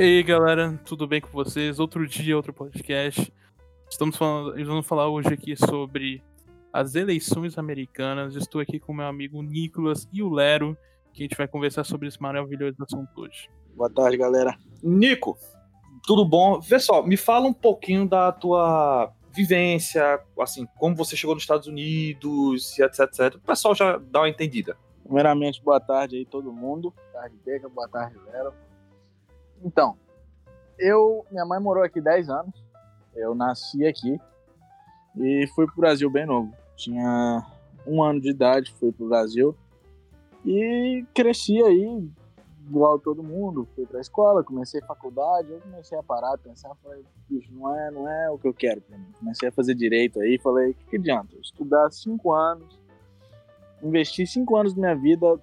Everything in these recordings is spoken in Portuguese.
E aí, galera, tudo bem com vocês? Outro dia, outro podcast. Estamos falando, vamos falar hoje aqui sobre as eleições americanas. Estou aqui com meu amigo Nicolas e o Lero, que a gente vai conversar sobre esse maravilhoso assunto hoje. Boa tarde, galera. Nico, tudo bom? Vê só, me fala um pouquinho da tua vivência, assim, como você chegou nos Estados Unidos, etc, etc. O pessoal já dá uma entendida. Primeiramente, boa tarde aí todo mundo. Boa tarde, Beca, boa tarde, Lero. Então, eu, minha mãe morou aqui 10 anos. Eu nasci aqui e fui pro Brasil bem novo. Tinha um ano de idade, fui pro Brasil e cresci aí igual todo mundo. Fui pra escola, comecei faculdade, eu comecei a parar, pensar, falei, bicho, não é, não é o que eu quero pra mim. Comecei a fazer direito aí, falei, que, que adianta? Eu estudar cinco anos, investir cinco anos da minha vida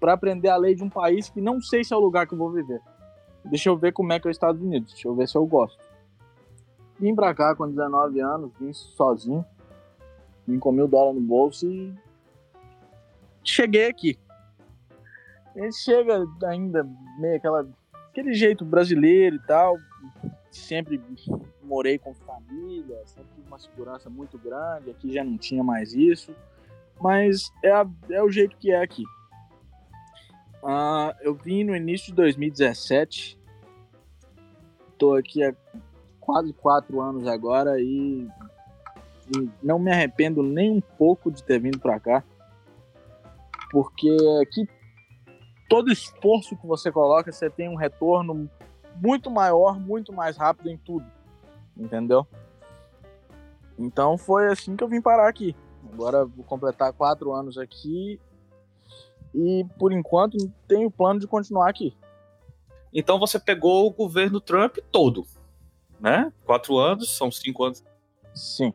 para aprender a lei de um país que não sei se é o lugar que eu vou viver. Deixa eu ver como é que é os Estados Unidos, deixa eu ver se eu gosto. Vim pra cá com 19 anos, vim sozinho, vim com mil dólares no bolso e cheguei aqui. Chega ainda meio aquela, aquele jeito brasileiro e tal, sempre morei com família, sempre uma segurança muito grande, aqui já não tinha mais isso, mas é, a, é o jeito que é aqui. Uh, eu vim no início de 2017. Estou aqui há quase quatro anos agora e, e, não me arrependo nem um pouco de ter vindo para cá. Porque aqui todo esforço que você coloca, você tem um retorno muito maior, muito mais rápido em tudo. Entendeu? Então foi assim que eu vim parar aqui. Agora vou completar quatro anos aqui e por enquanto tenho plano de continuar aqui. Então você pegou o governo Trump todo, né? Quatro anos, são cinco anos. Sim.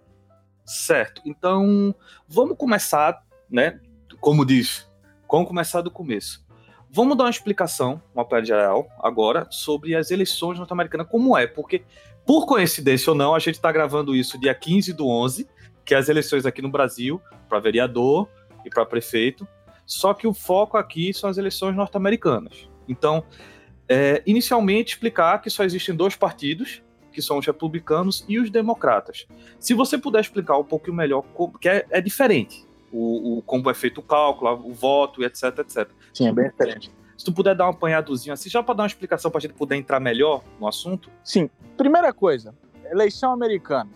Certo. Então vamos começar, né? Como diz, vamos começar do começo. Vamos dar uma explicação, uma pé geral, agora, sobre as eleições norte-americanas, como é, porque, por coincidência ou não, a gente está gravando isso dia 15 do 11, que é as eleições aqui no Brasil, para vereador e para prefeito, só que o foco aqui são as eleições norte-americanas. Então, é, inicialmente, explicar que só existem dois partidos, que são os republicanos e os democratas. Se você puder explicar um pouquinho melhor, que é, é diferente, o, o, como é feito o cálculo, o voto, etc, etc. Sim, é bem diferente. Se tu puder dar um apanhadozinho assim, já para dar uma explicação para a gente poder entrar melhor no assunto. Sim. Primeira coisa, eleição americana.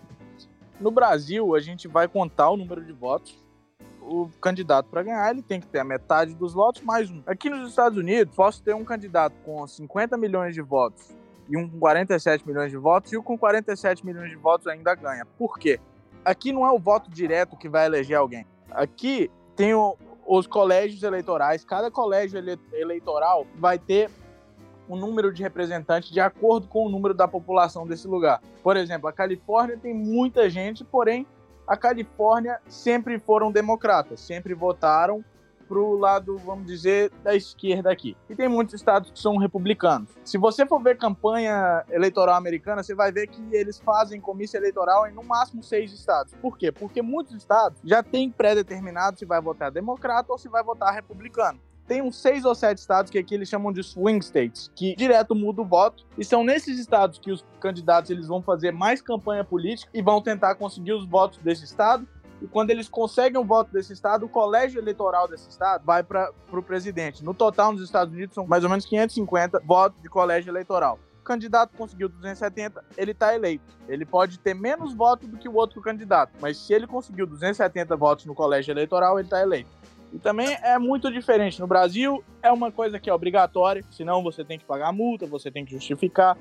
No Brasil, a gente vai contar o número de votos o candidato para ganhar ele tem que ter a metade dos votos mais um. Aqui nos Estados Unidos, posso ter um candidato com 50 milhões de votos e um com 47 milhões de votos e o com 47 milhões de votos ainda ganha. Por quê? Aqui não é o voto direto que vai eleger alguém. Aqui tem o, os colégios eleitorais. Cada colégio ele, eleitoral vai ter um número de representantes de acordo com o número da população desse lugar. Por exemplo, a Califórnia tem muita gente, porém a Califórnia sempre foram democratas, sempre votaram para o lado, vamos dizer, da esquerda aqui. E tem muitos estados que são republicanos. Se você for ver campanha eleitoral americana, você vai ver que eles fazem comício eleitoral em no máximo seis estados. Por quê? Porque muitos estados já têm pré-determinado se vai votar democrata ou se vai votar republicano tem uns seis ou sete estados que aqui eles chamam de swing states, que direto muda o voto, e são nesses estados que os candidatos eles vão fazer mais campanha política e vão tentar conseguir os votos desse estado. E quando eles conseguem o voto desse estado, o colégio eleitoral desse estado vai para o presidente. No total, nos Estados Unidos, são mais ou menos 550 votos de colégio eleitoral. O candidato conseguiu 270, ele está eleito. Ele pode ter menos votos do que o outro candidato, mas se ele conseguiu 270 votos no colégio eleitoral, ele está eleito. E também é muito diferente. No Brasil, é uma coisa que é obrigatória, senão você tem que pagar multa, você tem que justificar.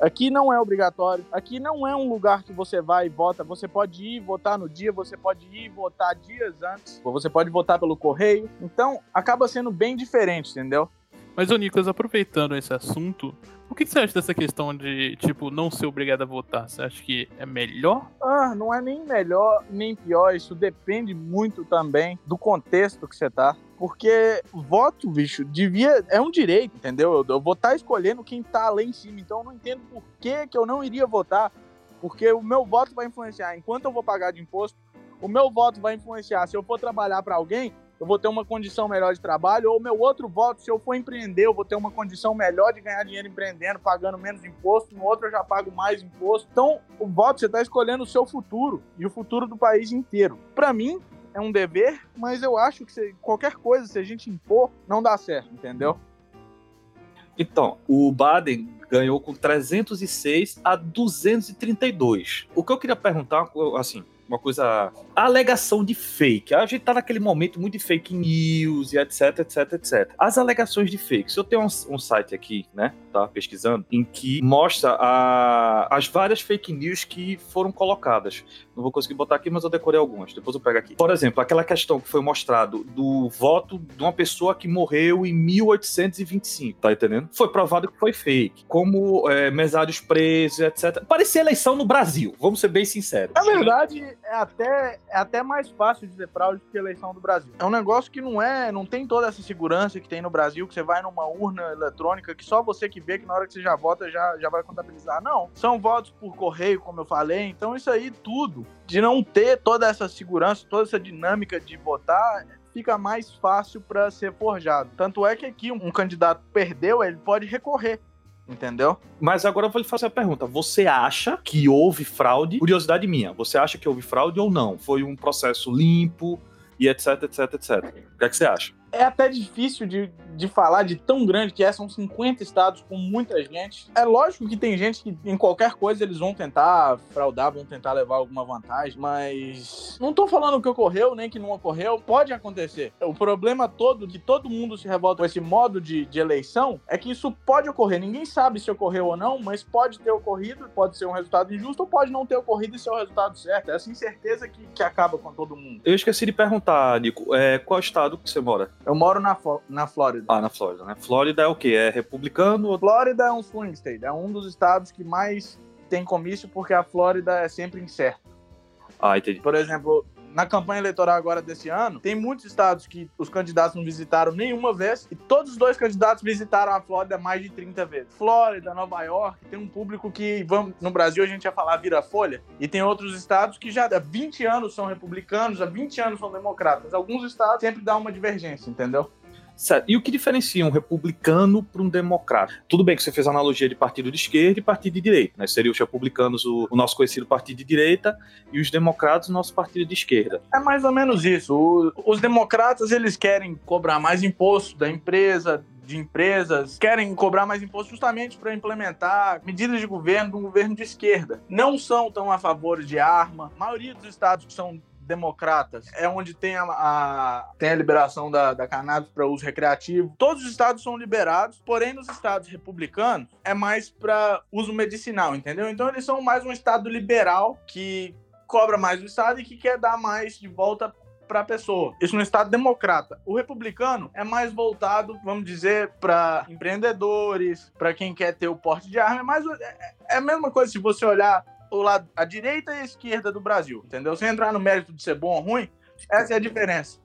Aqui não é obrigatório. Aqui não é um lugar que você vai e vota. Você pode ir votar no dia, você pode ir votar dias antes, você pode votar pelo correio. Então, acaba sendo bem diferente, entendeu? Mas, ô Nicolas, aproveitando esse assunto, o que, você acha dessa questão de, tipo, não ser obrigado a votar? Você acha que é melhor? Ah, não é nem melhor nem pior. Isso depende muito também do contexto que você tá. Porque voto, bicho, devia. É um direito, entendeu? Eu, eu vou estar tá escolhendo quem tá lá em cima. Então eu não entendo por que, que eu não iria votar. Porque o meu voto vai influenciar. Enquanto eu vou pagar de imposto, o meu voto vai influenciar. Se eu for trabalhar para alguém, eu vou ter uma condição melhor de trabalho, ou meu outro voto, se eu for empreender, eu vou ter uma condição melhor de ganhar dinheiro empreendendo, pagando menos imposto, no outro eu já pago mais imposto. Então, o voto você está escolhendo o seu futuro e o futuro do país inteiro. Para mim, é um dever, mas eu acho que se, qualquer coisa, se a gente impor, não dá certo, entendeu? Então, o Baden ganhou com 306 a 232. O que eu queria perguntar, assim, uma coisa. Alegação de fake. A gente tá naquele momento muito de fake news e etc, etc, etc. As alegações de fake. Se eu tenho um, um site aqui, né? Tá pesquisando, em que mostra a, as várias fake news que foram colocadas. Não vou conseguir botar aqui, mas eu decorei algumas. Depois eu pego aqui. Por exemplo, aquela questão que foi mostrado do voto de uma pessoa que morreu em 1825, tá entendendo? Foi provado que foi fake. Como é, mesários presos, etc. Parecia eleição no Brasil, vamos ser bem sinceros. Na verdade, é até, é até mais fácil de ter fraude que eleição do Brasil. É um negócio que não é, não tem toda essa segurança que tem no Brasil, que você vai numa urna eletrônica, que só você que vê que na hora que você já vota já, já vai contabilizar. Não, são votos por correio, como eu falei, então isso aí tudo, de não ter toda essa segurança, toda essa dinâmica de votar, fica mais fácil para ser forjado. Tanto é que aqui um candidato perdeu, ele pode recorrer. Entendeu? Mas agora eu vou lhe fazer a pergunta. Você acha que houve fraude? Curiosidade minha. Você acha que houve fraude ou não? Foi um processo limpo e etc, etc, etc. O que, é que você acha? É até difícil de, de falar de tão grande que é, são 50 estados com muita gente. É lógico que tem gente que em qualquer coisa eles vão tentar fraudar, vão tentar levar alguma vantagem, mas não tô falando que ocorreu nem que não ocorreu, pode acontecer. O problema todo que todo mundo se revolta com esse modo de, de eleição é que isso pode ocorrer. Ninguém sabe se ocorreu ou não, mas pode ter ocorrido, pode ser um resultado injusto ou pode não ter ocorrido e ser o resultado certo. É essa incerteza que, que acaba com todo mundo. Eu esqueci de perguntar, Nico, é, qual estado que você mora? Eu moro na, na Flórida. Ah, na Flórida, né? Flórida é o quê? É republicano? Flórida é um swing state. É um dos estados que mais tem comício porque a Flórida é sempre incerta. Ah, entendi. Por exemplo, na campanha eleitoral agora desse ano, tem muitos estados que os candidatos não visitaram nenhuma vez e todos os dois candidatos visitaram a Flórida mais de 30 vezes. Flórida, Nova York, tem um público que, vamos, no Brasil a gente ia falar vira folha, e tem outros estados que já há 20 anos são republicanos, há 20 anos são democratas. Alguns estados sempre dá uma divergência, entendeu? Certo. E o que diferencia um republicano para um democrata? Tudo bem que você fez a analogia de partido de esquerda e partido de direita, né? Seria os republicanos o, o, nosso conhecido partido de direita e os democratas o nosso partido de esquerda. É mais ou menos isso. O, os democratas eles querem cobrar mais imposto da empresa, de empresas querem cobrar mais imposto justamente para implementar medidas de governo de um governo de esquerda. Não são tão a favor de arma. A maioria dos estados são democratas, é onde tem a, a tem a liberação da, da cannabis para uso recreativo. Todos os estados são liberados, porém nos estados republicanos é mais para uso medicinal, entendeu? Então eles são mais um estado liberal que cobra mais do estado e que quer dar mais de volta para a pessoa. Isso no estado democrata. O republicano é mais voltado, vamos dizer, para empreendedores, para quem quer ter o porte de arma. É, mais, é, é a mesma coisa se você olhar o lado, a direita e a esquerda do Brasil, entendeu? Sem entrar no mérito de ser bom ou ruim, essa é a diferença.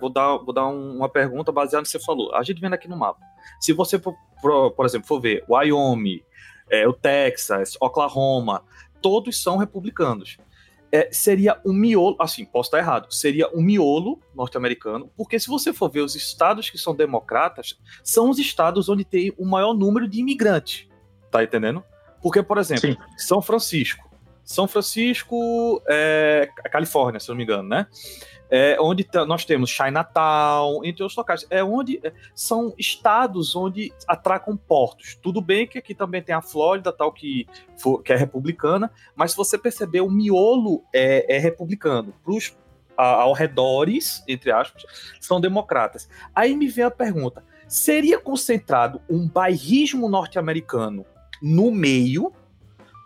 Vou dar, vou dar uma pergunta baseada no que você falou. A gente vendo aqui no mapa. Se você, por, por exemplo, for ver Wyoming, é, o Texas, Oklahoma, todos são republicanos. É, seria um miolo, assim, posso estar errado, seria um miolo norte-americano, porque se você for ver os estados que são democratas, são os estados onde tem o maior número de imigrantes, tá entendendo? Porque, por exemplo, Sim. São Francisco. São Francisco, é, Califórnia, se não me engano, né? É, onde nós temos Chinatown, entre outros locais. É onde é, são estados onde atracam portos. Tudo bem que aqui também tem a Flórida, tal, que, for, que é republicana, mas se você perceber, o miolo é, é republicano. Pros, ao redores, entre aspas, são democratas. Aí me vem a pergunta: seria concentrado um bairrismo norte-americano no meio,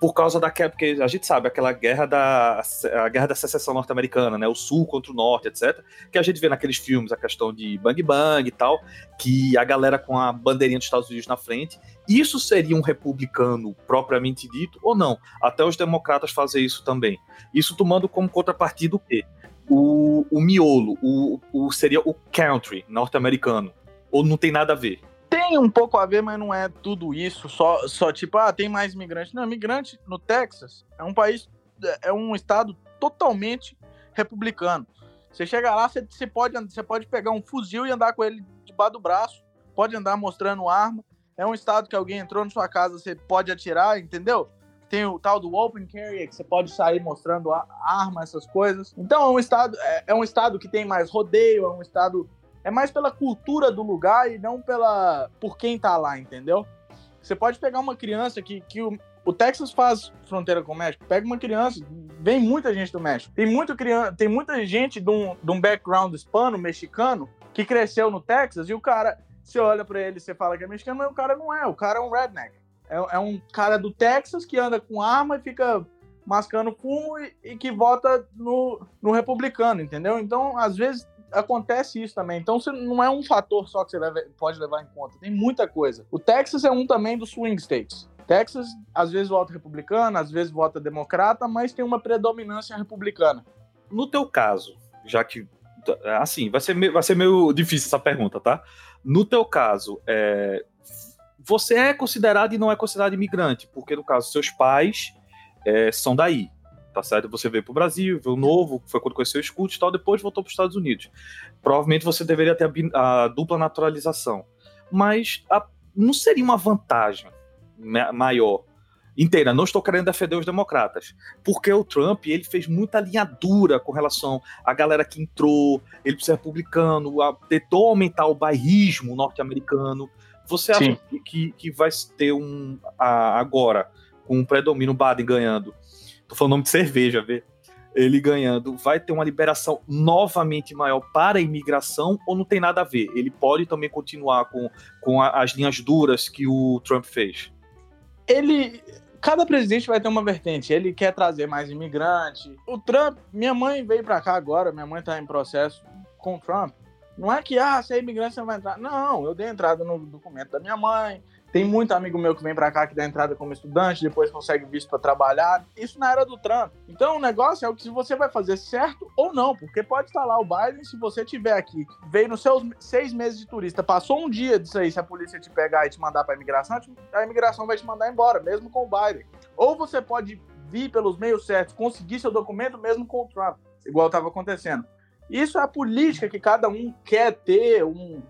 por causa daquela. Porque a gente sabe, aquela guerra da. A guerra da secessão norte-americana, né? O sul contra o norte, etc. Que a gente vê naqueles filmes, a questão de bang bang e tal, que a galera com a bandeirinha dos Estados Unidos na frente. Isso seria um republicano propriamente dito ou não? Até os democratas fazem isso também. Isso tomando como contrapartida o quê? O, o miolo, o, o, seria o country norte-americano. Ou não tem nada a ver? Tem um pouco a ver, mas não é tudo isso. Só, só tipo, ah, tem mais imigrante. Não, imigrante no Texas é um país, é um estado totalmente republicano. Você chega lá, você, você, pode, você pode pegar um fuzil e andar com ele debaixo do braço, pode andar mostrando arma. É um estado que alguém entrou na sua casa, você pode atirar, entendeu? Tem o tal do open carry, que você pode sair mostrando arma, essas coisas. Então é um estado, é, é um estado que tem mais rodeio, é um estado é mais pela cultura do lugar e não pela por quem tá lá, entendeu? Você pode pegar uma criança que, que o, o Texas faz fronteira com o México. Pega uma criança, vem muita gente do México. Tem, muito criança, tem muita gente de um, de um background hispano, mexicano, que cresceu no Texas e o cara, você olha para ele você fala que é mexicano, mas o cara não é. O cara é um redneck. É, é um cara do Texas que anda com arma e fica mascando fumo e, e que vota no, no republicano, entendeu? Então, às vezes, acontece isso também. Então, você, não é um fator só que você leva, pode levar em conta. Tem muita coisa. O Texas é um também dos swing states. Texas, às vezes vota republicano, às vezes vota democrata, mas tem uma predominância republicana. No teu caso, já que assim, vai ser meio, vai ser meio difícil essa pergunta, tá? No teu caso, é, você é considerado e não é considerado imigrante, porque no caso seus pais é, são daí, tá certo? Você veio para o Brasil, veio novo, foi quando conheceu o Scoot e tal, depois voltou para os Estados Unidos. Provavelmente você deveria ter a, a dupla naturalização, mas a, não seria uma vantagem maior inteira. Não estou querendo defender os democratas, porque o Trump ele fez muita linha dura com relação à galera que entrou, ele ser republicano, a, tentou aumentar o bairrismo norte-americano. Você acha que, que vai ter um a, agora com o predomínio Biden ganhando? Tô falando nome de cerveja, vê? Ele ganhando, vai ter uma liberação novamente maior para a imigração ou não tem nada a ver? Ele pode também continuar com, com a, as linhas duras que o Trump fez? ele. Cada presidente vai ter uma vertente. Ele quer trazer mais imigrante. O Trump, minha mãe veio para cá agora, minha mãe tá em processo com o Trump. Não é que, ah, se é imigrante você vai entrar. Não, eu dei entrada no documento da minha mãe, tem muito amigo meu que vem para cá que dá entrada como estudante, depois consegue visto para trabalhar. Isso na era do Trump. Então o negócio é o que você vai fazer certo ou não, porque pode estar lá o Biden, se você tiver aqui, veio nos seus seis meses de turista, passou um dia disso aí, se a polícia te pegar e te mandar para imigração, a imigração vai te mandar embora, mesmo com o Biden. Ou você pode vir pelos meios certos, conseguir seu documento mesmo com o Trump, igual estava acontecendo. Isso é a política que cada um quer ter, um,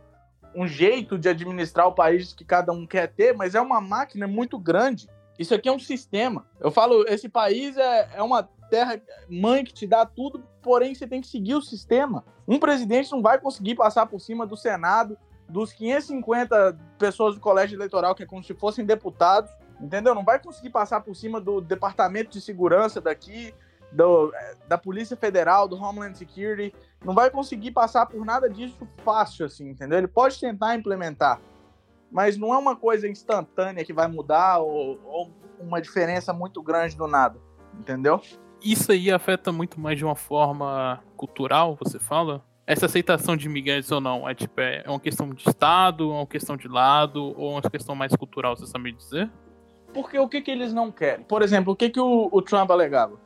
um jeito de administrar o país que cada um quer ter, mas é uma máquina muito grande. Isso aqui é um sistema. Eu falo, esse país é, é uma terra mãe que te dá tudo, porém você tem que seguir o sistema. Um presidente não vai conseguir passar por cima do Senado, dos 550 pessoas do colégio eleitoral, que é como se fossem deputados, entendeu? Não vai conseguir passar por cima do departamento de segurança daqui, do, da Polícia Federal, do Homeland Security, não vai conseguir passar por nada disso fácil, assim, entendeu? Ele pode tentar implementar, mas não é uma coisa instantânea que vai mudar ou, ou uma diferença muito grande do nada, entendeu? Isso aí afeta muito mais de uma forma cultural, você fala? Essa aceitação de imigrantes ou não, é tipo, é uma questão de Estado, é uma questão de lado, ou uma questão mais cultural, você sabe dizer? Porque o que, que eles não querem? Por exemplo, o que, que o, o Trump alegava?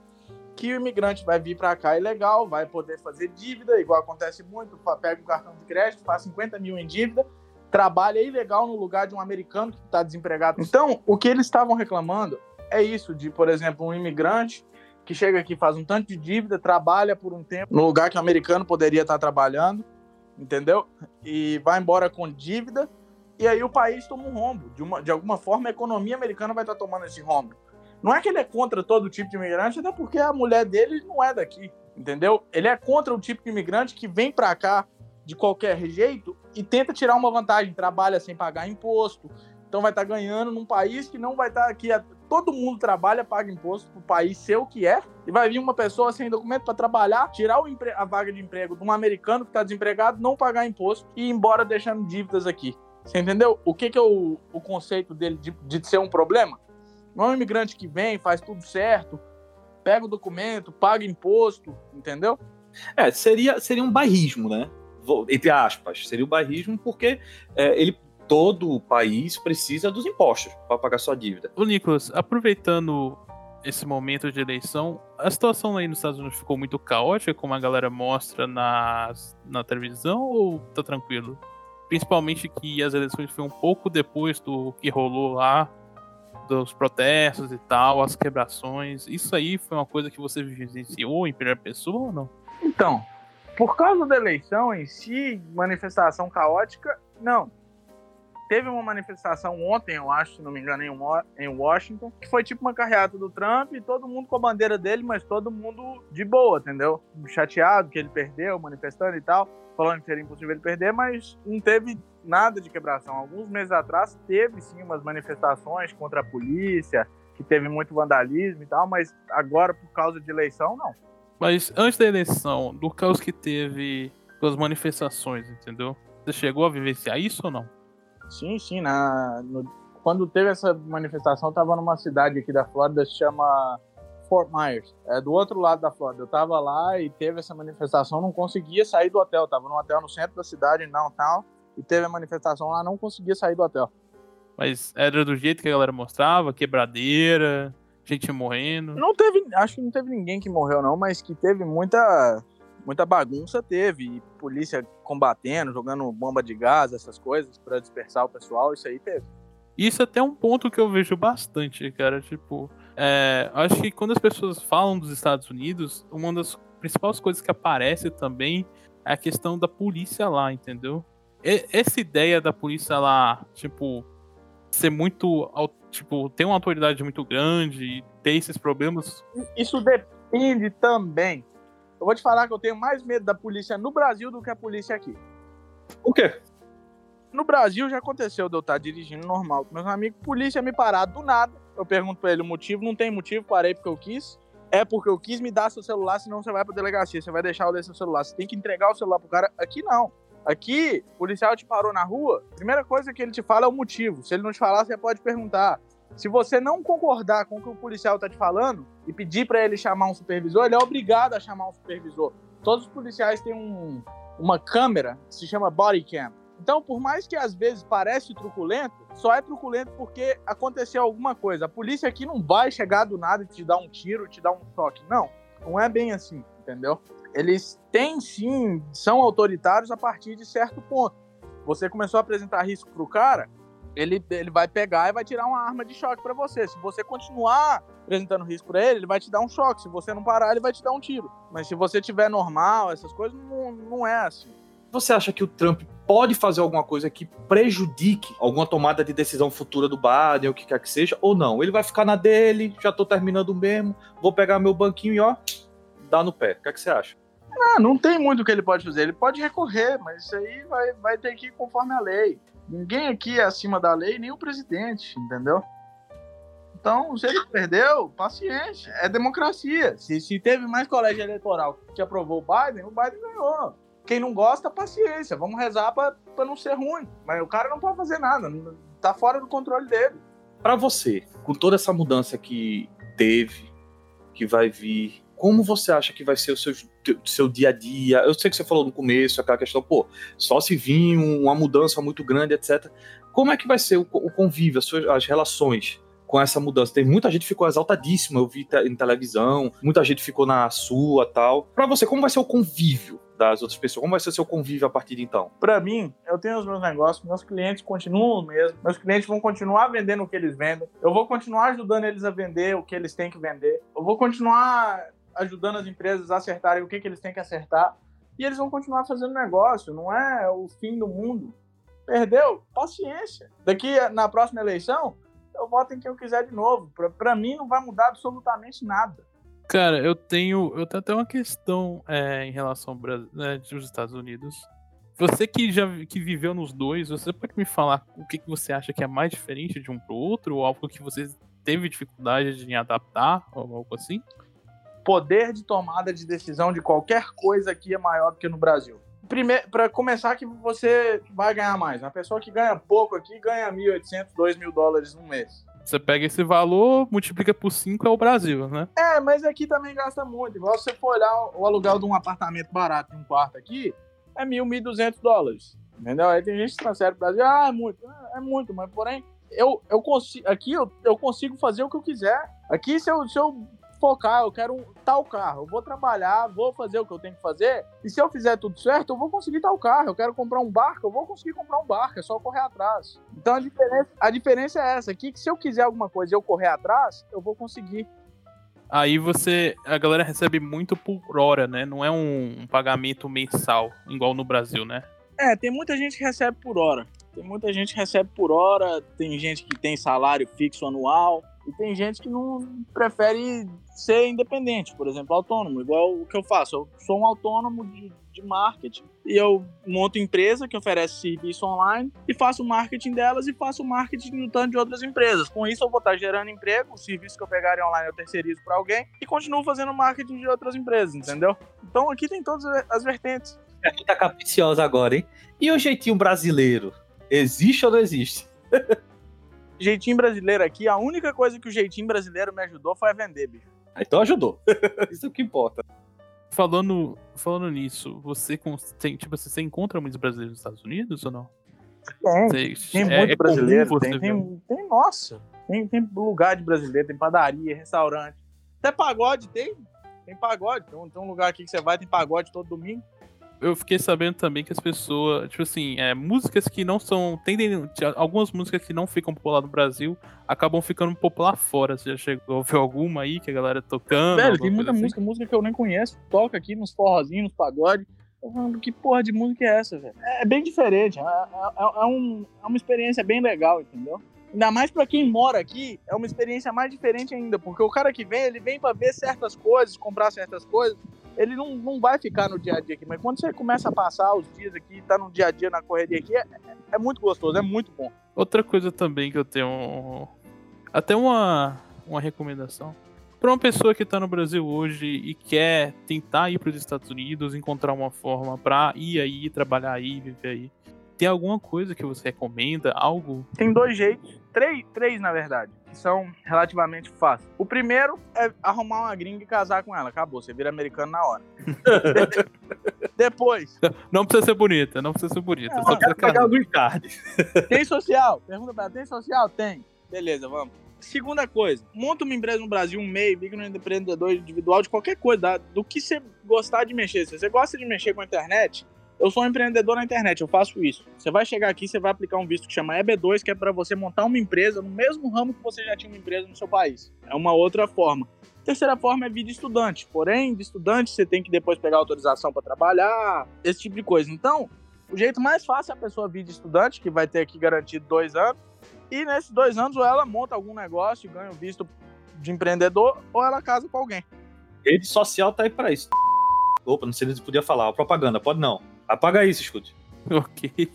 Que o imigrante vai vir para cá ilegal, vai poder fazer dívida, igual acontece muito, pega um cartão de crédito, faz 50 mil em dívida, trabalha ilegal no lugar de um americano que está desempregado. Então, o que eles estavam reclamando é isso, de, por exemplo, um imigrante que chega aqui, faz um tanto de dívida, trabalha por um tempo no lugar que o americano poderia estar trabalhando, entendeu? E vai embora com dívida, e aí o país toma um rombo. De, uma, de alguma forma, a economia americana vai estar tomando esse rombo. Não é que ele é contra todo tipo de imigrante, até porque a mulher dele não é daqui, entendeu? Ele é contra o tipo de imigrante que vem para cá de qualquer jeito e tenta tirar uma vantagem, trabalha sem pagar imposto, então vai estar tá ganhando num país que não vai estar tá aqui. Todo mundo trabalha, paga imposto para o país ser o que é, e vai vir uma pessoa sem documento para trabalhar, tirar a vaga de emprego de um americano que está desempregado, não pagar imposto e ir embora deixando dívidas aqui. Você entendeu? O que, que é o, o conceito dele de, de ser um problema? Não é um imigrante que vem, faz tudo certo, pega o documento, paga imposto, entendeu? É, seria, seria um bairrismo, né? Entre aspas, seria um bairrismo porque é, ele todo o país precisa dos impostos para pagar sua dívida. Ô, Nicolas, aproveitando esse momento de eleição, a situação aí nos Estados Unidos ficou muito caótica, como a galera mostra na, na televisão, ou tá tranquilo? Principalmente que as eleições foram um pouco depois do que rolou lá dos protestos e tal, as quebrações, isso aí foi uma coisa que você vivenciou em primeira pessoa ou não? Então, Por causa da eleição em si, manifestação caótica, não. Teve uma manifestação ontem, eu acho, se não me engano, em Washington, que foi tipo uma carreata do Trump e todo mundo com a bandeira dele, mas todo mundo de boa, entendeu? Chateado que ele perdeu, manifestando e tal, falando que seria impossível ele perder, mas não teve nada de quebração. Alguns meses atrás teve sim umas manifestações contra a polícia, que teve muito vandalismo e tal, mas agora, por causa de eleição, não. Mas antes da eleição, do caos que teve as manifestações, entendeu? Você chegou a vivenciar isso ou não? Sim, sim. Na, no, quando teve essa manifestação, eu tava numa cidade aqui da Flórida, se chama Fort Myers. É do outro lado da Flórida. Eu tava lá e teve essa manifestação, não conseguia sair do hotel. Tava num hotel no centro da cidade, em downtown, e teve a manifestação lá, não conseguia sair do hotel. Mas era do jeito que a galera mostrava, quebradeira, gente morrendo. Não teve, acho que não teve ninguém que morreu não, mas que teve muita muita bagunça teve. Polícia combatendo, jogando bomba de gás, essas coisas, para dispersar o pessoal, isso aí teve. Isso é até um ponto que eu vejo bastante, cara. Tipo, é, acho que quando as pessoas falam dos Estados Unidos, uma das principais coisas que aparece também é a questão da polícia lá, entendeu? E, essa ideia da polícia lá, tipo, ser muito. Tipo, ter uma autoridade muito grande e ter esses problemas. Isso depende também eu vou te falar que eu tenho mais medo da polícia no Brasil do que a polícia aqui. O quê? No Brasil já aconteceu de eu estar dirigindo normal com meus amigos, polícia me parar do nada. Eu pergunto pra ele o motivo, não tem motivo, parei porque eu quis. É porque eu quis me dar seu celular, senão você vai pra delegacia, você vai deixar eu ler seu celular. Você tem que entregar o celular pro cara. Aqui não. Aqui, o policial te parou na rua, primeira coisa que ele te fala é o motivo. Se ele não te falar, você pode perguntar. Se você não concordar com o que o policial está te falando e pedir para ele chamar um supervisor, ele é obrigado a chamar um supervisor. Todos os policiais têm um, uma câmera que se chama body cam. Então, por mais que às vezes pareça truculento, só é truculento porque aconteceu alguma coisa. A polícia aqui não vai chegar do nada e te dar um tiro, te dar um toque. Não, não é bem assim, entendeu? Eles têm sim, são autoritários a partir de certo ponto. Você começou a apresentar risco pro cara, ele, ele vai pegar e vai tirar uma arma de choque para você. Se você continuar apresentando risco para ele, ele vai te dar um choque. Se você não parar, ele vai te dar um tiro. Mas se você tiver normal, essas coisas, não, não é assim. Você acha que o Trump pode fazer alguma coisa que prejudique alguma tomada de decisão futura do Biden, ou o que quer que seja, ou não? Ele vai ficar na dele, já tô terminando mesmo, vou pegar meu banquinho e ó, dá no pé. O que, é que você acha? Não, não tem muito o que ele pode fazer. Ele pode recorrer, mas isso aí vai, vai ter que ir conforme a lei. Ninguém aqui é acima da lei, nem o presidente, entendeu? Então, se ele perdeu, paciência. É democracia. Se, se teve mais colégio eleitoral que aprovou o Biden, o Biden ganhou. Quem não gosta, paciência. Vamos rezar para não ser ruim. Mas o cara não pode fazer nada. Tá fora do controle dele. Para você, com toda essa mudança que teve, que vai vir, como você acha que vai ser o seu, seu dia a dia? Eu sei que você falou no começo aquela questão, pô, só se vir uma mudança muito grande, etc. Como é que vai ser o, o convívio, as, suas, as relações com essa mudança? Tem muita gente ficou exaltadíssima, eu vi em televisão, muita gente ficou na sua tal. Para você, como vai ser o convívio das outras pessoas? Como vai ser o seu convívio a partir de então? Para mim, eu tenho os meus negócios, meus clientes continuam mesmo, meus clientes vão continuar vendendo o que eles vendem, eu vou continuar ajudando eles a vender o que eles têm que vender, eu vou continuar ajudando as empresas a acertarem o que, que eles têm que acertar. E eles vão continuar fazendo negócio, não é o fim do mundo. Perdeu? Paciência. Daqui na próxima eleição, eu voto em quem eu quiser de novo. Para mim, não vai mudar absolutamente nada. Cara, eu tenho, eu tenho até uma questão é, em relação ao Brasil, né, dos Estados Unidos. Você que já que viveu nos dois, você pode me falar o que, que você acha que é mais diferente de um pro outro, ou algo que você teve dificuldade de adaptar, ou algo assim? poder de tomada de decisão de qualquer coisa aqui é maior do que no Brasil. Primeiro, para começar, que você vai ganhar mais. Uma pessoa que ganha pouco aqui ganha 1.800, 2.000 dólares no mês. Você pega esse valor, multiplica por 5 é o Brasil, né? É, mas aqui também gasta muito. Igual você for olhar o aluguel de um apartamento barato, um quarto aqui, é 1.000, 1.200 dólares. Entendeu? Aí tem gente que transfere pro Brasil, ah, é muito. É muito, mas porém, eu, eu consigo, aqui eu, eu consigo fazer o que eu quiser. Aqui, se eu, se eu focar, eu quero um tal carro. Eu vou trabalhar, vou fazer o que eu tenho que fazer. E se eu fizer tudo certo, eu vou conseguir tal carro. Eu quero comprar um barco, eu vou conseguir comprar um barco. É só correr atrás. Então a diferença, a diferença é essa aqui, que se eu quiser alguma coisa e eu correr atrás, eu vou conseguir. Aí você. A galera recebe muito por hora, né? Não é um, um pagamento mensal, igual no Brasil, né? É, tem muita gente que recebe por hora. Tem muita gente que recebe por hora, tem gente que tem salário fixo anual, e tem gente que não prefere ser independente, por exemplo, autônomo, igual o que eu faço. Eu sou um autônomo de, de marketing e eu monto empresa que oferece serviço online e faço marketing delas e faço marketing no tanto de outras empresas. Com isso, eu vou estar gerando emprego, o serviço que eu pegar online eu terceirizo para alguém e continuo fazendo marketing de outras empresas, entendeu? Então aqui tem todas as vertentes. É tá capiciosa agora, hein? E o jeitinho brasileiro? Existe ou não existe? jeitinho brasileiro aqui, a única coisa que o jeitinho brasileiro me ajudou foi a vender, bicho. Então ajudou. Isso é o que importa. Falando, falando nisso, você tem, tipo, você encontra muitos brasileiros nos Estados Unidos ou não? Tem, você, tem é, muito é brasileiro, tem, tem, tem, nossa, tem, tem lugar de brasileiro, tem padaria, restaurante, até pagode tem, tem pagode, tem um, tem um lugar aqui que você vai, tem pagode todo domingo eu fiquei sabendo também que as pessoas, tipo assim, é, músicas que não são. Tem algumas músicas que não ficam popular no Brasil acabam ficando popular fora. Você já chegou a ouvir alguma aí que a galera tocando? Velho, tem muita assim? música, música que eu nem conheço, toca aqui nos forrozinhos, nos pagodes. Falando, que porra de música é essa, velho? É, é bem diferente, é, é, é, um, é uma experiência bem legal, entendeu? Ainda mais para quem mora aqui, é uma experiência mais diferente ainda, porque o cara que vem, ele vem para ver certas coisas, comprar certas coisas, ele não, não vai ficar no dia a dia aqui, mas quando você começa a passar os dias aqui, tá no dia a dia na correria aqui, é, é muito gostoso, é muito bom. Outra coisa também que eu tenho até uma, uma recomendação. Para uma pessoa que está no Brasil hoje e quer tentar ir para os Estados Unidos, encontrar uma forma para ir aí, trabalhar aí, viver aí, tem alguma coisa que você recomenda? Algo? Tem dois jeitos, três, três na verdade que são relativamente fáceis. O primeiro é arrumar uma gringa e casar com ela. Acabou, você vira americano na hora. Depois. Não precisa ser bonita, não precisa ser bonita. Não, só precisa pagar o card. Tem social? Pergunta pra ela, tem social? Tem. Beleza, vamos. Segunda coisa, monta uma empresa no Brasil, um MEI, liga no empreendedor individual de qualquer coisa, do que você gostar de mexer. Se você gosta de mexer com a internet, eu sou um empreendedor na internet, eu faço isso. Você vai chegar aqui, você vai aplicar um visto que chama EB2, que é para você montar uma empresa no mesmo ramo que você já tinha uma empresa no seu país. É uma outra forma. Terceira forma é vida estudante. Porém, de estudante você tem que depois pegar autorização para trabalhar, esse tipo de coisa. Então, o jeito mais fácil é a pessoa vir de estudante, que vai ter aqui garantido dois anos, e nesses dois anos ou ela monta algum negócio e ganha o visto de empreendedor, ou ela casa com alguém. Rede social tá aí para isso. Opa, não sei se podia falar. Propaganda, pode não. Apaga isso, escute. Ok.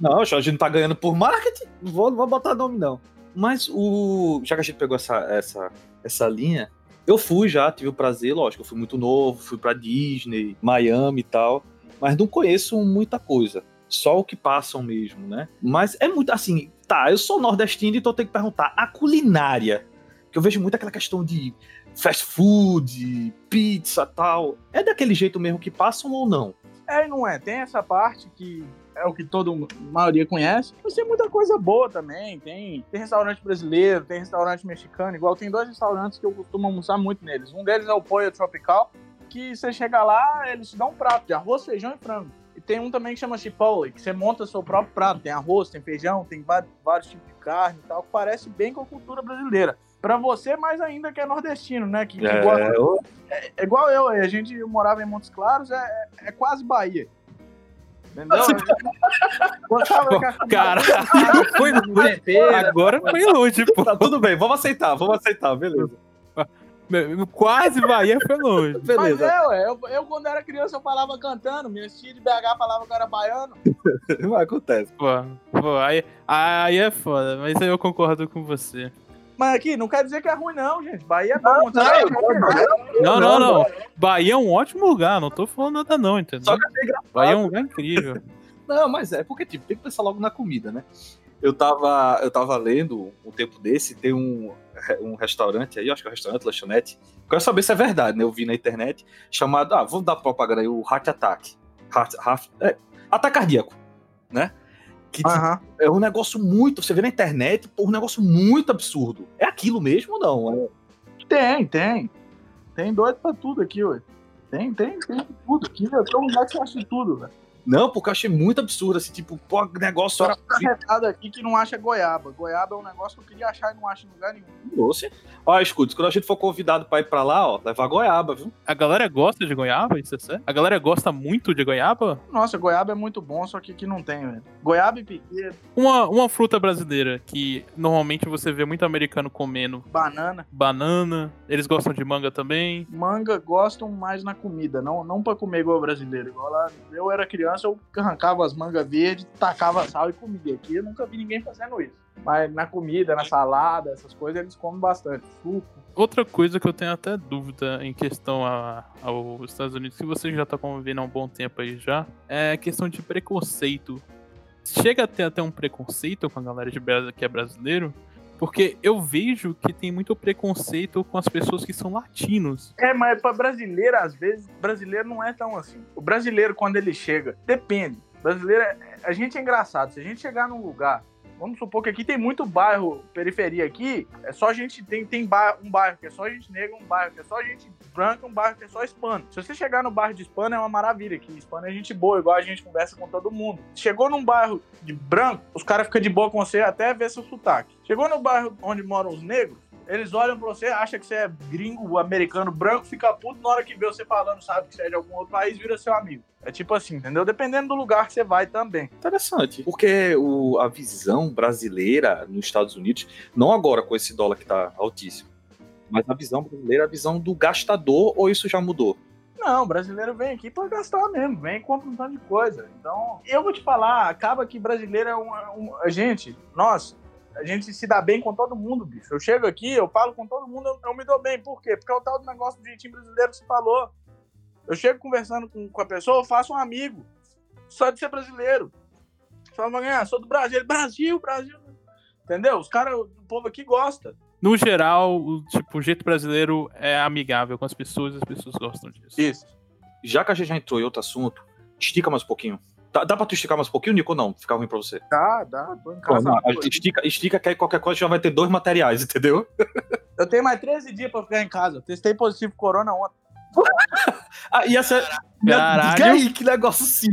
Não, a gente não tá ganhando por marketing. Não vou, não vou botar nome, não. Mas o. Já que a gente pegou essa, essa, essa linha, eu fui já, tive o prazer, lógico, eu fui muito novo, fui pra Disney, Miami e tal. Mas não conheço muita coisa. Só o que passam mesmo, né? Mas é muito assim, tá, eu sou nordestino, então eu tenho que perguntar. A culinária, que eu vejo muito aquela questão de fast food, pizza tal. É daquele jeito mesmo que passam ou não? É e não é. Tem essa parte que é o que toda maioria conhece. Mas tem muita coisa boa também. Tem, tem restaurante brasileiro, tem restaurante mexicano. Igual tem dois restaurantes que eu costumo almoçar muito neles. Um deles é o Pollo Tropical, que você chega lá, eles te dão um prato de arroz, feijão e frango. E tem um também que chama Chipotle, que você monta seu próprio prato. Tem arroz, tem feijão, tem vários, vários tipos de carne e tal, que parece bem com a cultura brasileira. Pra você, mais ainda que é nordestino, né? Que, que é, gosta, eu... é, é, igual eu, a gente morava em Montes Claros, é, é, é quase Bahia. Entendeu? Cara, foi, foi, agora foi longe, pô. Tá, tudo bem, vamos aceitar, vamos aceitar, beleza. Quase Bahia foi longe. Beleza. Mas é, ué, eu, eu, quando era criança eu falava cantando, minha tia de BH falava que eu era baiano. Acontece. Pô, pô aí, aí é foda, mas eu concordo com você. Mas aqui, não quer dizer que é ruim, não, gente. Bahia é bom. Não, é não, não, não, Bahia é um ótimo lugar, não tô falando nada, não, entendeu? Só que é Bahia é um lugar incrível. não, mas é porque, tipo, tem que pensar logo na comida, né? Eu tava, eu tava lendo um tempo desse, tem um, um restaurante aí, acho que é um restaurante, lanchonete. Quero saber se é verdade, né? Eu vi na internet, chamado, ah, vamos dar propaganda aí, o Heart Attack. Heart, heart, é, ataque cardíaco, né? Que uhum. é um negócio muito. Você vê na internet, um negócio muito absurdo. É aquilo mesmo ou não? É... Tem, tem. Tem doido pra tudo aqui, ué. Tem, tem, tem tudo aqui, velho. Tem um lugar que acha tudo, velho. Não, porque eu achei muito absurdo, assim, tipo, pô, negócio Só carregado aqui que não acha goiaba. Goiaba é um negócio que eu queria achar e não acho em lugar nenhum. doce. Ó, escuta, quando a gente for convidado pra ir pra lá, ó, levar goiaba, viu? A galera gosta de goiaba, isso é sério? A galera gosta muito de goiaba? Nossa, goiaba é muito bom, só que aqui não tem, velho. Goiaba e piqui, Uma, uma fruta brasileira que normalmente você vê muito americano comendo banana. banana. Eles gostam de manga também. Manga gostam mais na comida, não, não pra comer igual o brasileiro. Igual lá, eu era criança, eu arrancava as mangas verdes, tacava sal e comia. Aqui eu nunca vi ninguém fazendo isso. Mas na comida, na salada, essas coisas, eles comem bastante. Suco. Outra coisa que eu tenho até dúvida em questão a- aos Estados Unidos, que você já tá convivendo há um bom tempo aí já, é a questão de preconceito. Chega a ter até um preconceito com a galera de que é brasileiro, porque eu vejo que tem muito preconceito com as pessoas que são latinos. É, mas pra brasileiro, às vezes, brasileiro não é tão assim. O brasileiro, quando ele chega, depende. Brasileiro, é- a gente é engraçado. Se a gente chegar num lugar, vamos supor que aqui tem muito bairro, periferia aqui, é só gente, tem, tem ba- um bairro que é só gente negra, um bairro que é só gente branca, um bairro que é só hispano. Se você chegar no bairro de hispano, é uma maravilha, que hispano é gente boa, igual a gente conversa com todo mundo. Chegou num bairro de branco, os caras ficam de boa com você até ver seu sotaque. Chegou no bairro onde moram os negros, eles olham pra você, acham que você é gringo, americano, branco, fica puto na hora que vê você falando, sabe que você é de algum outro país, vira seu amigo. É tipo assim, entendeu? Dependendo do lugar que você vai também. Interessante. Porque o, a visão brasileira nos Estados Unidos, não agora com esse dólar que tá altíssimo, mas a visão brasileira é a visão do gastador, ou isso já mudou? Não, o brasileiro vem aqui pra gastar mesmo, vem e compra um tanto de coisa. Então, eu vou te falar, acaba que brasileiro é um, um- a gente, nós, a gente se dá bem com todo mundo, bicho. Eu chego aqui, eu falo com todo mundo, eu, eu me dou bem. Por quê? Porque é o tal do negócio do jeitinho brasileiro que você falou. Eu chego conversando com, com a pessoa, eu faço um amigo. Só de ser brasileiro. Fala, manhã, sou do Brasil. Ele, Brasil, Brasil. Entendeu? Os caras, o povo aqui gosta. No geral, o, tipo, o jeito brasileiro é amigável com as pessoas e as pessoas gostam disso. Isso. Já que a gente já entrou em outro assunto, estica mais um pouquinho. Dá, dá pra tu esticar mais um pouquinho, Nico, ou não? Ficar ruim pra você? Dá, dá, tô em Não, casa. não, a gente estica, estica que aí qualquer coisa já vai ter dois materiais, entendeu? Eu tenho mais 13 dias pra ficar em casa. Eu testei positivo corona ontem. Ah, e essa. Caralho. Aí, que negócio sim.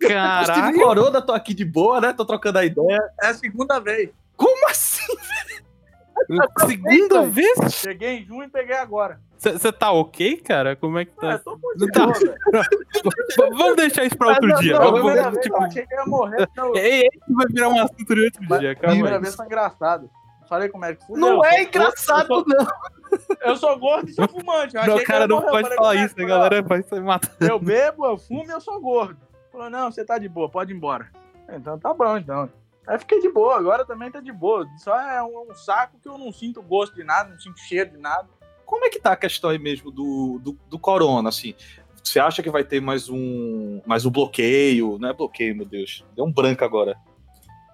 Caralho! corona, tô aqui de boa, né? Tô trocando a ideia. É a segunda vez. Como assim? Segunda vez? Cheguei em junho e peguei agora. Você tá ok, cara? Como é que É, tá? tô muito Não tá. Vamos deixar isso pra outro não, dia. não, Vamos, Primeira vez tipo, eu achei que ia morrer. Não, ei, ei, vai virar um assunto de outro dia. Calma primeira vez foi engraçado. Falei como é que foi. Não é engraçado, eu não. sou, eu sou gordo e sou fumante. Eu Não, eu cara, não morrer. Pode falar é isso, foi? galera vai se matar. Eu bebo, eu fumo e eu sou gordo. Falou, não, você tá de boa, pode ir embora. Então tá bom, então. Aí fiquei de boa, agora também tá de boa. Só é um, um saco que eu não sinto gosto de nada, não sinto cheiro de nada. Como é que tá a questão aí mesmo do, do, do corona, assim? Você acha que vai ter mais um, mais um bloqueio? Não é bloqueio, meu Deus. Deu um branco agora.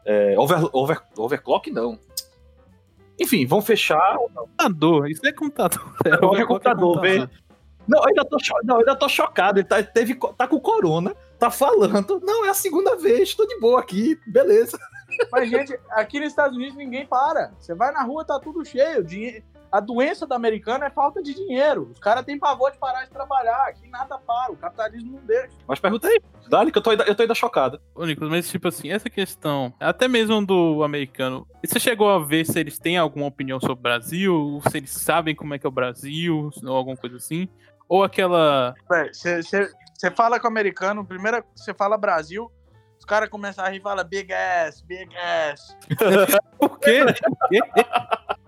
É, over, over, overclock, não. Enfim, vão fechar. Computador, isso é computador. Hoje é computador, vê. Não, eu ainda tô, cho- não, eu ainda tô chocado. Ele tá, teve, tá com corona, tá falando. Não, é a segunda vez, tô de boa aqui, beleza. Mas, gente, aqui nos Estados Unidos ninguém para. Você vai na rua, tá tudo cheio. Dinhe- A doença do americano é falta de dinheiro. Os caras têm pavor de parar de trabalhar. Aqui nada para. O capitalismo não deixa. Mas pergunta aí, Dali, que eu tô, ainda- eu tô ainda chocado. Ô, Nicolas, mas tipo assim, essa questão, até mesmo do americano, você chegou a ver se eles têm alguma opinião sobre o Brasil, se eles sabem como é que é o Brasil, ou alguma coisa assim? Ou aquela. Você fala com o americano, primeiro você fala Brasil, os caras começam a rir e falam big ass, big ass. Por quê? Por quê?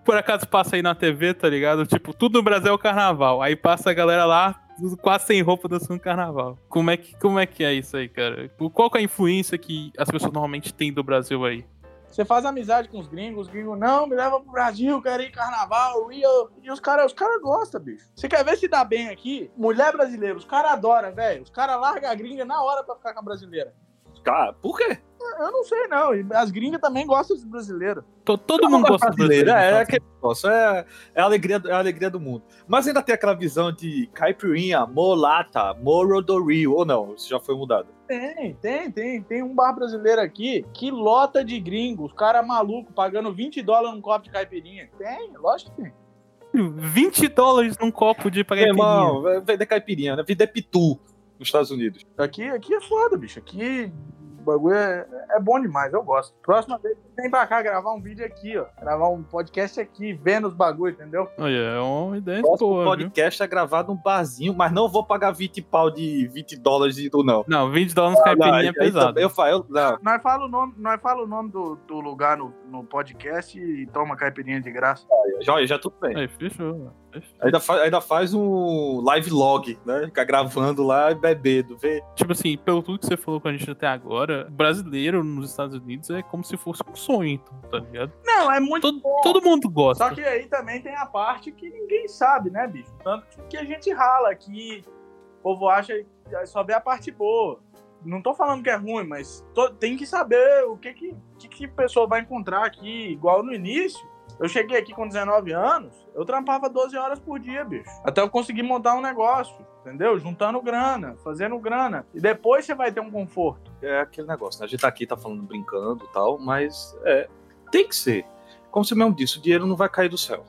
Por acaso passa aí na TV, tá ligado? Tipo, tudo no Brasil é o carnaval. Aí passa a galera lá, quase sem roupa dançando carnaval. Como é que, como é, que é isso aí, cara? Qual que é a influência que as pessoas normalmente têm do Brasil aí? Você faz amizade com os gringos, os gringos, não, me leva pro Brasil, quero ir carnaval, Rio. E os caras os cara gostam, bicho. Você quer ver se dá bem aqui? Mulher brasileira, os caras adoram, velho. Os caras largam a gringa na hora pra ficar com a brasileira. Cara, por quê? Eu não sei, não. As gringas também gostam dos brasileiros. To- Todo mundo gosta do brasileiro. É, é então. aquele negócio, é, é, a alegria, é a alegria do mundo. Mas ainda tem aquela visão de caipirinha, molata, moro do Rio, ou não? Isso já foi mudado. Tem, tem, tem. Tem um bar brasileiro aqui que lota de gringo. Os caras malucos pagando 20 dólares num copo de caipirinha. Tem, lógico que tem. 20 dólares num copo de caipirinha. irmão, vender caipirinha, né? Vender pitu. nos Estados Unidos? Aqui, aqui é foda, bicho. Aqui o bagulho é, é bom demais, eu gosto. Próxima vez, vem pra cá gravar um vídeo aqui, ó. Gravar um podcast aqui, vendo os bagulho, entendeu? Olha, é uma ideia boa, viu? podcast é gravado num barzinho, mas não vou pagar 20 pau de 20 dólares de tu, não. Não, 20 dólares caipirinha é pesado. Eu falo, eu, não, Nós fala o nome, nós fala o nome do, do lugar no, no podcast e toma caipirinha de graça. já, já tudo bem. Aí, fechou. Ainda, fa- ainda faz um live log, né? Ficar gravando lá e bebendo, vê. Tipo assim, pelo tudo que você falou com a gente até agora, brasileiro nos Estados Unidos é como se fosse um sonho, então, tá ligado? Não, é muito Todo, bom. todo mundo gosta. Só que aí também tem a parte que ninguém sabe, né, bicho? Tanto que a gente rala aqui, o povo acha que só vê a parte boa. Não tô falando que é ruim, mas to- tem que saber o que que, que que a pessoa vai encontrar aqui. Igual no início, eu cheguei aqui com 19 anos, eu trampava 12 horas por dia, bicho. Até eu conseguir montar um negócio, entendeu? Juntando grana, fazendo grana. E depois você vai ter um conforto. É aquele negócio, né? A gente tá aqui, tá falando brincando e tal, mas é, tem que ser. Como você mesmo disse, o dinheiro não vai cair do céu.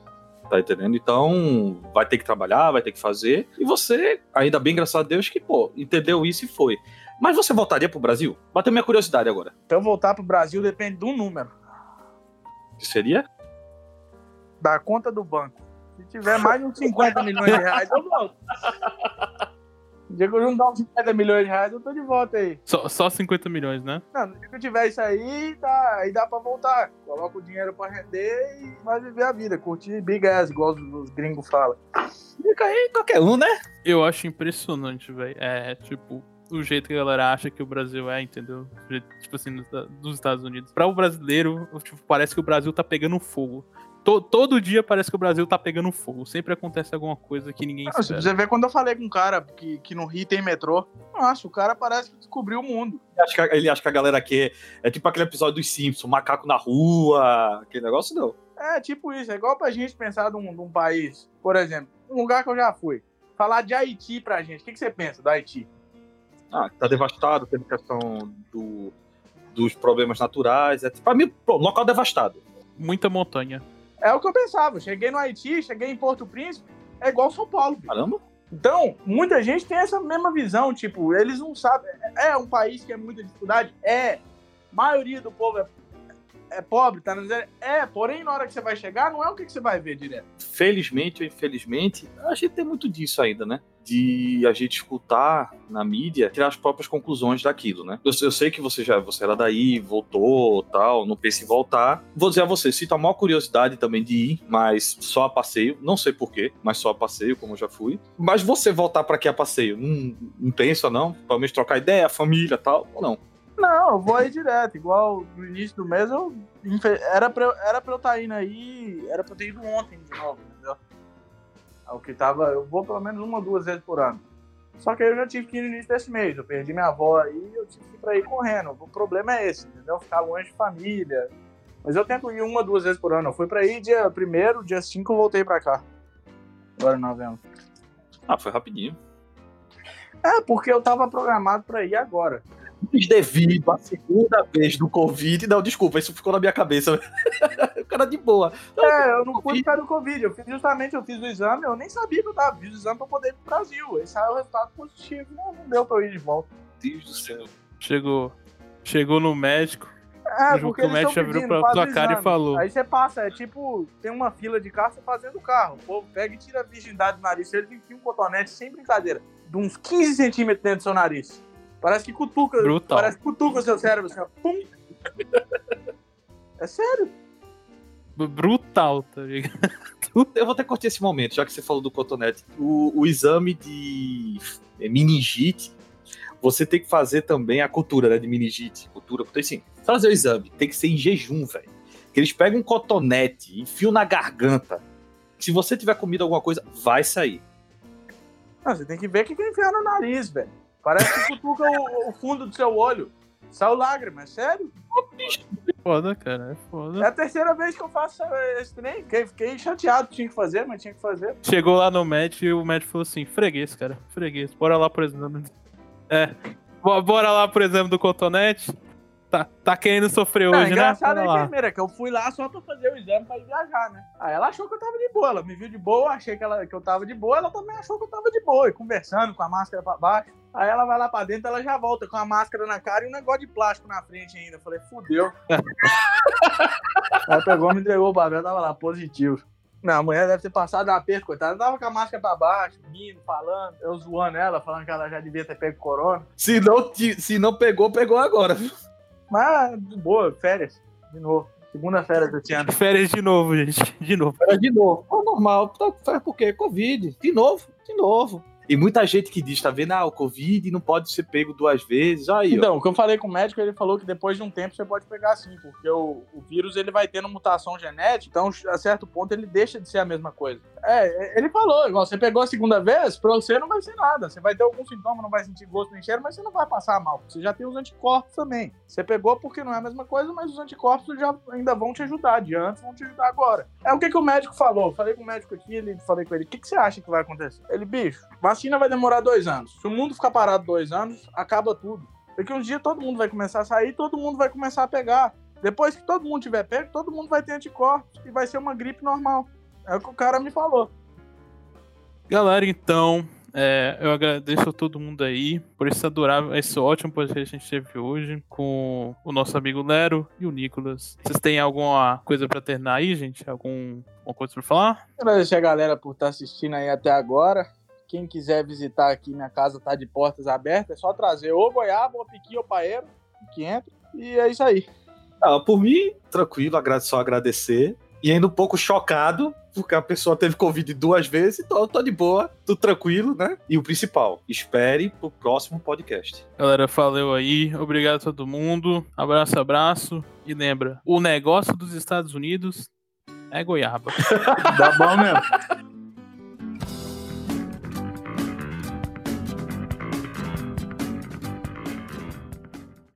Tá entendendo? Então, vai ter que trabalhar, vai ter que fazer. E você, ainda bem, graças a Deus, que, pô, entendeu isso e foi. Mas você voltaria pro Brasil? Bateu minha curiosidade agora. Então eu voltar pro Brasil depende de um número. Que seria? da conta do banco. Se tiver mais de uns 50 milhões de reais, eu volto. No dia que eu juntar uns 50 milhões de reais, eu tô de volta aí. Só, só 50 milhões, né? Não, no dia que eu tiver isso aí, dá, aí dá pra voltar. Coloca o dinheiro pra render e vai viver a vida. Curtir big ass, igual os, os gringos falam. Fica aí qualquer um, né? Eu acho impressionante, velho. É, tipo, o jeito que a galera acha que o Brasil é, entendeu? Tipo assim, nos, dos Estados Unidos. Pra o brasileiro, tipo, parece que o Brasil tá pegando fogo. To- todo dia parece que o Brasil tá pegando fogo. Sempre acontece alguma coisa que ninguém espera. você vê quando eu falei com um cara que, que no Rio tem metrô, nossa, o cara parece que descobriu o mundo. Ele acha que, ele acha que a galera aqui é, é tipo aquele episódio dos Simpsons, macaco na rua, aquele negócio não. É tipo isso, é igual pra gente pensar num, num país, por exemplo, um lugar que eu já fui. Falar de Haiti pra gente, o que, que você pensa do Haiti? Ah, tá devastado, teve questão do, dos problemas naturais. É, pra mim, pô, local devastado. Muita montanha. É o que eu pensava. Cheguei no Haiti, cheguei em Porto Príncipe, é igual São Paulo. bicho. Caramba. Então, muita gente tem essa mesma visão, tipo, eles não sabem. É é um país que é muita dificuldade? É. maioria do povo é, é pobre, tá dizendo? É, porém, na hora que você vai chegar, não é o que, que você vai ver direto. Felizmente ou infelizmente, a gente tem muito disso ainda, né? De a gente escutar na mídia, tirar as próprias conclusões daquilo, né? Eu, eu sei que você já você era daí, voltou, tal, não pensa em voltar. Vou dizer a você, sinto a maior curiosidade também de ir, mas só a passeio, não sei porquê, mas só a passeio, como eu já fui. Mas você voltar pra aqui a passeio, não, não pensa não? Pelo menos trocar ideia, família, tal, ou não? Não, eu vou aí direto. Igual no início do mês, eu era pra, era pra eu estar indo aí, era pra eu ter ido ontem de novo, entendeu? É O que tava, eu vou pelo menos uma ou duas vezes por ano. Só que aí eu já tive que ir no início desse mês. Eu perdi minha avó aí, eu tive que ir pra ir correndo. O problema é esse, entendeu? Ficar longe de família. Mas eu tento ir uma ou duas vezes por ano. Eu fui pra ir dia primeiro, dia 5 eu voltei pra cá. Agora em novembro. Ah, foi rapidinho. É, porque eu tava programado pra ir agora. Mas devido à segunda vez do Covid, não, desculpa, isso ficou na minha cabeça. o cara de boa. É, eu não fui causa do Covid. Eu fiz justamente, eu fiz o exame, eu nem sabia que eu tava. Fiz o exame pra poder ir pro Brasil. Aí saiu o resultado positivo. Não, não deu pra eu ir de volta. Deus do céu. Chegou. Chegou no médico. É, o porque eles médico já virou pra tua o cara e falou. Aí você passa, é tipo, tem uma fila de carro, você fazendo o carro. O povo pega e tira a virgindade do nariz. Ele enfia um cotonete, sem brincadeira, de uns 15 centímetros dentro do seu nariz. Parece que cutuca. Brutal. Parece que cutuca o seu cérebro, assim, ó. Pum. É sério. Brutal, tá ligado? Eu vou até curtir esse momento, já que você falou do cotonete. O, o exame de meningite, você tem que fazer também a cultura né, de meningite. Cultura, porque assim, fazer o exame tem que ser em jejum, velho. Que eles pegam um cotonete, enfiam na garganta. Se você tiver comido alguma coisa, vai sair. Não, você tem que ver o que que enfiar no nariz, velho. Parece que cutuca o, o fundo do seu olho. Saiu lágrima, é sério? Foda, cara. É foda. É a terceira vez que eu faço esse trem. Fiquei, chateado, tinha que fazer, mas tinha que fazer. Chegou lá no médico e o médico falou assim: freguês, cara, freguês. Bora lá pro exame. É. Bo- Bora lá pro exame do cotonete. Tá, tá querendo sofrer Não, hoje, né? engraçado é a enfermeira, que eu fui lá só pra fazer o exame pra ir viajar, né? Aí ela achou que eu tava de boa, ela me viu de boa, achei que, ela, que eu tava de boa, ela também achou que eu tava de boa, e conversando com a máscara pra baixo. Aí ela vai lá pra dentro, ela já volta com a máscara na cara e um negócio de plástico na frente ainda. Eu falei, fudeu. Aí pegou, me entregou o papel, tava lá, positivo. Não, a mulher deve ter passado uma perda, coitada. Ela tava com a máscara pra baixo, rindo, falando. Eu zoando ela, falando que ela já devia ter pego corona. Se não, se não pegou, pegou agora. Mas, de boa, férias. De novo. Segunda férias desse ano. Férias de novo, gente. De novo. Férias de novo. Normal. Férias por quê? Covid. De novo. De novo. E muita gente que diz, tá vendo? Ah, o Covid não pode ser pego duas vezes. Aí, então, o que eu falei com o médico, ele falou que depois de um tempo você pode pegar sim, porque o, o vírus ele vai tendo mutação genética, então a certo ponto ele deixa de ser a mesma coisa. É, ele falou, igual você pegou a segunda vez, pra você não vai ser nada. Você vai ter algum sintoma, não vai sentir gosto nem cheiro, mas você não vai passar mal. Você já tem os anticorpos também. Você pegou porque não é a mesma coisa, mas os anticorpos já ainda vão te ajudar. De antes vão te ajudar agora. É o que, que o médico falou. Falei com o médico aqui, ele falei com ele: o que, que você acha que vai acontecer? Ele, bicho, vacina vai demorar dois anos. Se o mundo ficar parado dois anos, acaba tudo. Porque um dia todo mundo vai começar a sair, todo mundo vai começar a pegar. Depois que todo mundo tiver pego, todo mundo vai ter anticorpos e vai ser uma gripe normal. É o que o cara me falou. Galera, então, é, eu agradeço a todo mundo aí por esse adorável, esse ótimo podcast que a gente teve hoje com o nosso amigo Lero e o Nicolas. Vocês têm alguma coisa para terminar aí, gente? Algum, alguma coisa para falar? Agradecer a galera por estar assistindo aí até agora. Quem quiser visitar aqui, minha casa tá de portas abertas, é só trazer ou goiaba, ou piqui, ou paeiro, que entra. E é isso aí. Ah, por mim, tranquilo, só agradecer. E ainda um pouco chocado porque a pessoa teve Covid duas vezes, então tô de boa, tudo tranquilo, né? E o principal, espere pro próximo podcast. Galera, valeu aí, obrigado a todo mundo, abraço, abraço, e lembra, o negócio dos Estados Unidos é goiaba. Dá bom mesmo.